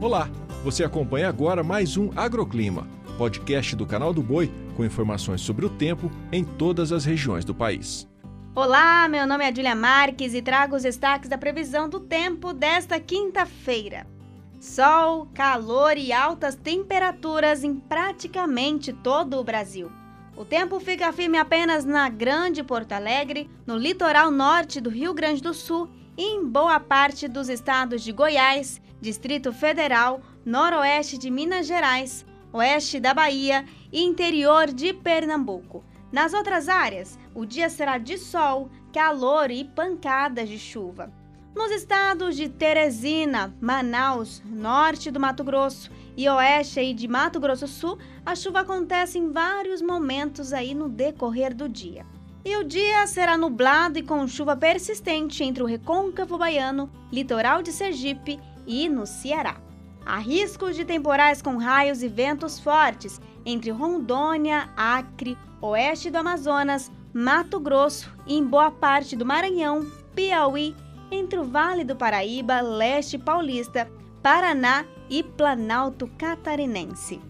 Olá, você acompanha agora mais um Agroclima, podcast do canal do Boi com informações sobre o tempo em todas as regiões do país. Olá, meu nome é Julia Marques e trago os destaques da previsão do tempo desta quinta-feira. Sol, calor e altas temperaturas em praticamente todo o Brasil. O tempo fica firme apenas na Grande Porto Alegre, no litoral norte do Rio Grande do Sul em boa parte dos estados de Goiás, Distrito Federal, Noroeste de Minas Gerais, Oeste da Bahia e interior de Pernambuco. Nas outras áreas, o dia será de sol, calor e pancadas de chuva. Nos estados de Teresina, Manaus, norte do Mato Grosso e oeste aí de Mato Grosso Sul, a chuva acontece em vários momentos aí no decorrer do dia. E o dia será nublado e com chuva persistente entre o recôncavo baiano, litoral de Sergipe e no Ceará. Há riscos de temporais com raios e ventos fortes entre Rondônia, Acre, oeste do Amazonas, Mato Grosso e em boa parte do Maranhão, Piauí, entre o Vale do Paraíba, Leste Paulista, Paraná e Planalto Catarinense.